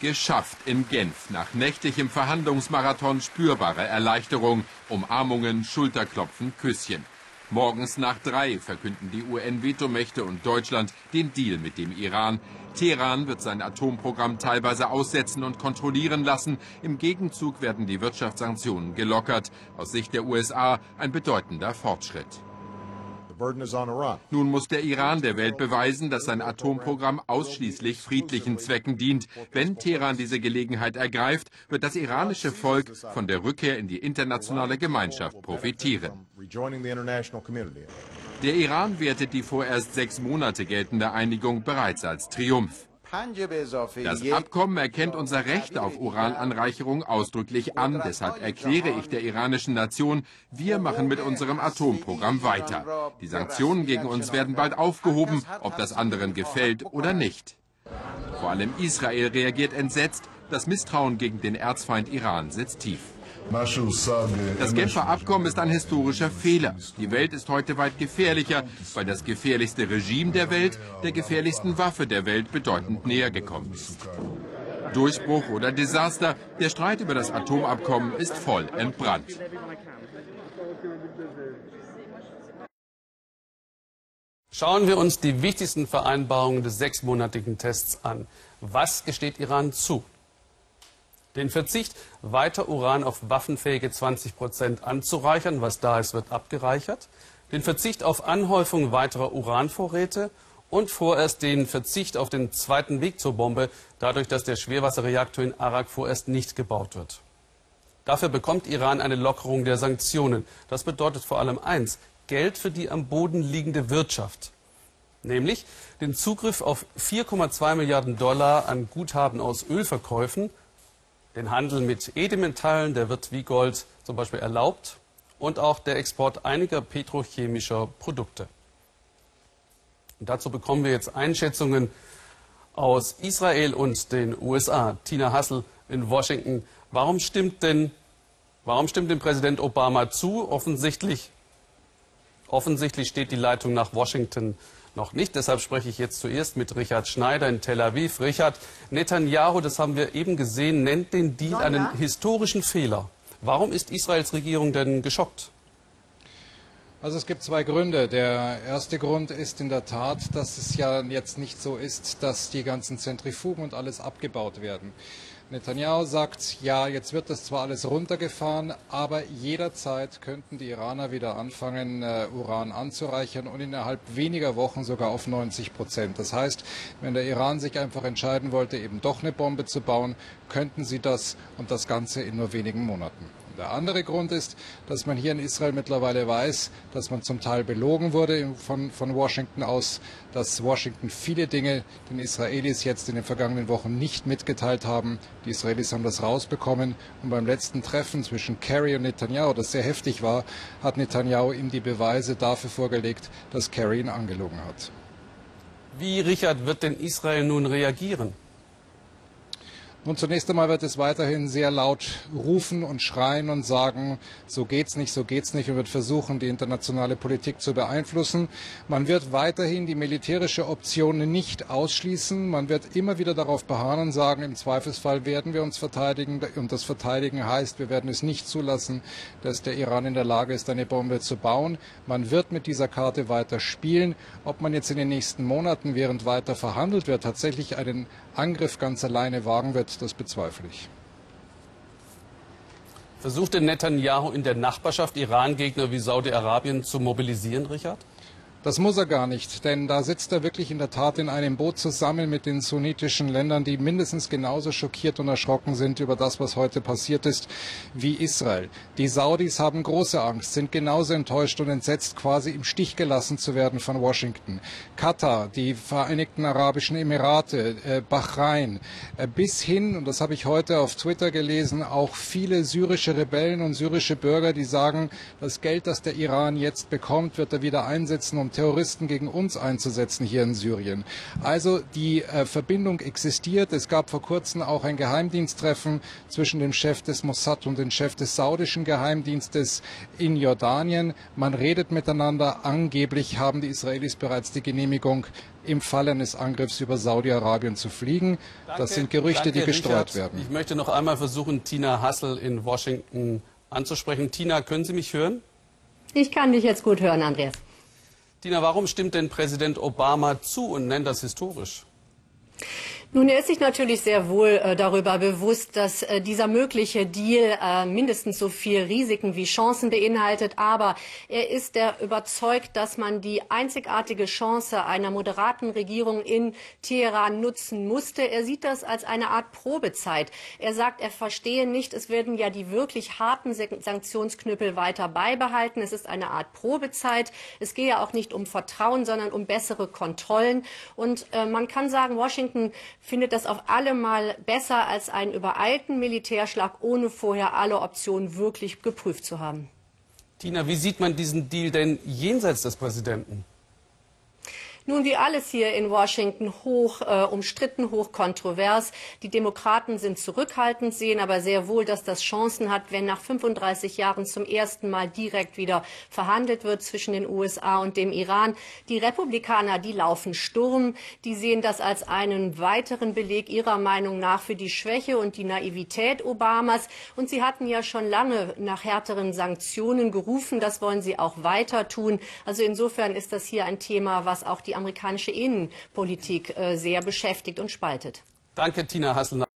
Geschafft in Genf. Nach nächtlichem Verhandlungsmarathon spürbare Erleichterung. Umarmungen, Schulterklopfen, Küsschen. Morgens nach drei verkünden die UN-Vetomächte und Deutschland den Deal mit dem Iran. Teheran wird sein Atomprogramm teilweise aussetzen und kontrollieren lassen. Im Gegenzug werden die Wirtschaftssanktionen gelockert. Aus Sicht der USA ein bedeutender Fortschritt. Nun muss der Iran der Welt beweisen, dass sein Atomprogramm ausschließlich friedlichen Zwecken dient. Wenn Teheran diese Gelegenheit ergreift, wird das iranische Volk von der Rückkehr in die internationale Gemeinschaft profitieren. Der Iran wertet die vorerst sechs Monate geltende Einigung bereits als Triumph. Das Abkommen erkennt unser Recht auf Urananreicherung ausdrücklich an. Deshalb erkläre ich der iranischen Nation, wir machen mit unserem Atomprogramm weiter. Die Sanktionen gegen uns werden bald aufgehoben, ob das anderen gefällt oder nicht. Vor allem Israel reagiert entsetzt. Das Misstrauen gegen den Erzfeind Iran sitzt tief. Das Genfer Abkommen ist ein historischer Fehler. Die Welt ist heute weit gefährlicher, weil das gefährlichste Regime der Welt der gefährlichsten Waffe der Welt bedeutend näher gekommen ist. Durchbruch oder Desaster, der Streit über das Atomabkommen ist voll entbrannt. Schauen wir uns die wichtigsten Vereinbarungen des sechsmonatigen Tests an. Was gesteht Iran zu? Den Verzicht, weiter Uran auf waffenfähige 20 Prozent anzureichern, was da ist, wird abgereichert. Den Verzicht auf Anhäufung weiterer Uranvorräte und vorerst den Verzicht auf den zweiten Weg zur Bombe, dadurch, dass der Schwerwasserreaktor in Arak vorerst nicht gebaut wird. Dafür bekommt Iran eine Lockerung der Sanktionen. Das bedeutet vor allem eins, Geld für die am Boden liegende Wirtschaft. Nämlich den Zugriff auf 4,2 Milliarden Dollar an Guthaben aus Ölverkäufen den Handel mit Edelmetallen, der wird wie Gold zum Beispiel erlaubt und auch der Export einiger petrochemischer Produkte. Und dazu bekommen wir jetzt Einschätzungen aus Israel und den USA. Tina Hassel in Washington. Warum stimmt denn, warum stimmt denn Präsident Obama zu? Offensichtlich, offensichtlich steht die Leitung nach Washington noch nicht. Deshalb spreche ich jetzt zuerst mit Richard Schneider in Tel Aviv. Richard, Netanyahu, das haben wir eben gesehen, nennt den Deal einen historischen Fehler. Warum ist Israels Regierung denn geschockt? Also es gibt zwei Gründe. Der erste Grund ist in der Tat, dass es ja jetzt nicht so ist, dass die ganzen Zentrifugen und alles abgebaut werden. Netanyahu sagt, ja, jetzt wird das zwar alles runtergefahren, aber jederzeit könnten die Iraner wieder anfangen, äh, Uran anzureichern und innerhalb weniger Wochen sogar auf 90 Prozent. Das heißt, wenn der Iran sich einfach entscheiden wollte, eben doch eine Bombe zu bauen, könnten sie das und das Ganze in nur wenigen Monaten. Der andere Grund ist, dass man hier in Israel mittlerweile weiß, dass man zum Teil belogen wurde von, von Washington aus, dass Washington viele Dinge den Israelis jetzt in den vergangenen Wochen nicht mitgeteilt haben. Die Israelis haben das rausbekommen und beim letzten Treffen zwischen Kerry und Netanyahu, das sehr heftig war, hat Netanyahu ihm die Beweise dafür vorgelegt, dass Kerry ihn angelogen hat. Wie, Richard, wird denn Israel nun reagieren? Nun, zunächst einmal wird es weiterhin sehr laut rufen und schreien und sagen, so geht's nicht, so geht's nicht und wird versuchen, die internationale Politik zu beeinflussen. Man wird weiterhin die militärische Option nicht ausschließen. Man wird immer wieder darauf beharren und sagen, im Zweifelsfall werden wir uns verteidigen. Und das Verteidigen heißt, wir werden es nicht zulassen, dass der Iran in der Lage ist, eine Bombe zu bauen. Man wird mit dieser Karte weiter spielen. Ob man jetzt in den nächsten Monaten, während weiter verhandelt wird, tatsächlich einen Angriff ganz alleine wagen wird, das bezweifle ich. Versuchte Netanyahu in der Nachbarschaft Iran-Gegner wie Saudi-Arabien zu mobilisieren, Richard? Das muss er gar nicht, denn da sitzt er wirklich in der Tat in einem Boot zusammen mit den sunnitischen Ländern, die mindestens genauso schockiert und erschrocken sind über das, was heute passiert ist, wie Israel. Die Saudis haben große Angst, sind genauso enttäuscht und entsetzt, quasi im Stich gelassen zu werden von Washington. Katar, die Vereinigten Arabischen Emirate, äh, Bahrain, äh, bis hin, und das habe ich heute auf Twitter gelesen, auch viele syrische Rebellen und syrische Bürger, die sagen, das Geld, das der Iran jetzt bekommt, wird er wieder einsetzen, um Terroristen gegen uns einzusetzen hier in Syrien. Also die äh, Verbindung existiert. Es gab vor kurzem auch ein Geheimdiensttreffen zwischen dem Chef des Mossad und dem Chef des saudischen Geheimdienstes in Jordanien. Man redet miteinander. Angeblich haben die Israelis bereits die Genehmigung, im Fall eines Angriffs über Saudi-Arabien zu fliegen. Danke, das sind Gerüchte, danke, die gestreut Richard. werden. Ich möchte noch einmal versuchen, Tina Hassel in Washington anzusprechen. Tina, können Sie mich hören? Ich kann dich jetzt gut hören, Andreas. Tina, warum stimmt denn Präsident Obama zu und nennt das historisch? Nun, er ist sich natürlich sehr wohl äh, darüber bewusst, dass äh, dieser mögliche Deal äh, mindestens so viel Risiken wie Chancen beinhaltet. Aber er ist der überzeugt, dass man die einzigartige Chance einer moderaten Regierung in Teheran nutzen musste. Er sieht das als eine Art Probezeit. Er sagt, er verstehe nicht, es werden ja die wirklich harten Sanktionsknüppel weiter beibehalten. Es ist eine Art Probezeit. Es gehe auch nicht um Vertrauen, sondern um bessere Kontrollen. Und äh, man kann sagen, Washington findet das auf alle Mal besser als einen übereilten Militärschlag, ohne vorher alle Optionen wirklich geprüft zu haben. Tina, wie sieht man diesen Deal denn jenseits des Präsidenten? Nun, wie alles hier in Washington hoch äh, umstritten, hoch kontrovers. Die Demokraten sind zurückhaltend, sehen aber sehr wohl, dass das Chancen hat, wenn nach 35 Jahren zum ersten Mal direkt wieder verhandelt wird zwischen den USA und dem Iran. Die Republikaner, die laufen Sturm. Die sehen das als einen weiteren Beleg ihrer Meinung nach für die Schwäche und die Naivität Obamas. Und sie hatten ja schon lange nach härteren Sanktionen gerufen. Das wollen sie auch weiter tun. Also insofern ist das hier ein Thema, was auch die amerikanische Innenpolitik äh, sehr beschäftigt und spaltet. Danke, Tina Hassel.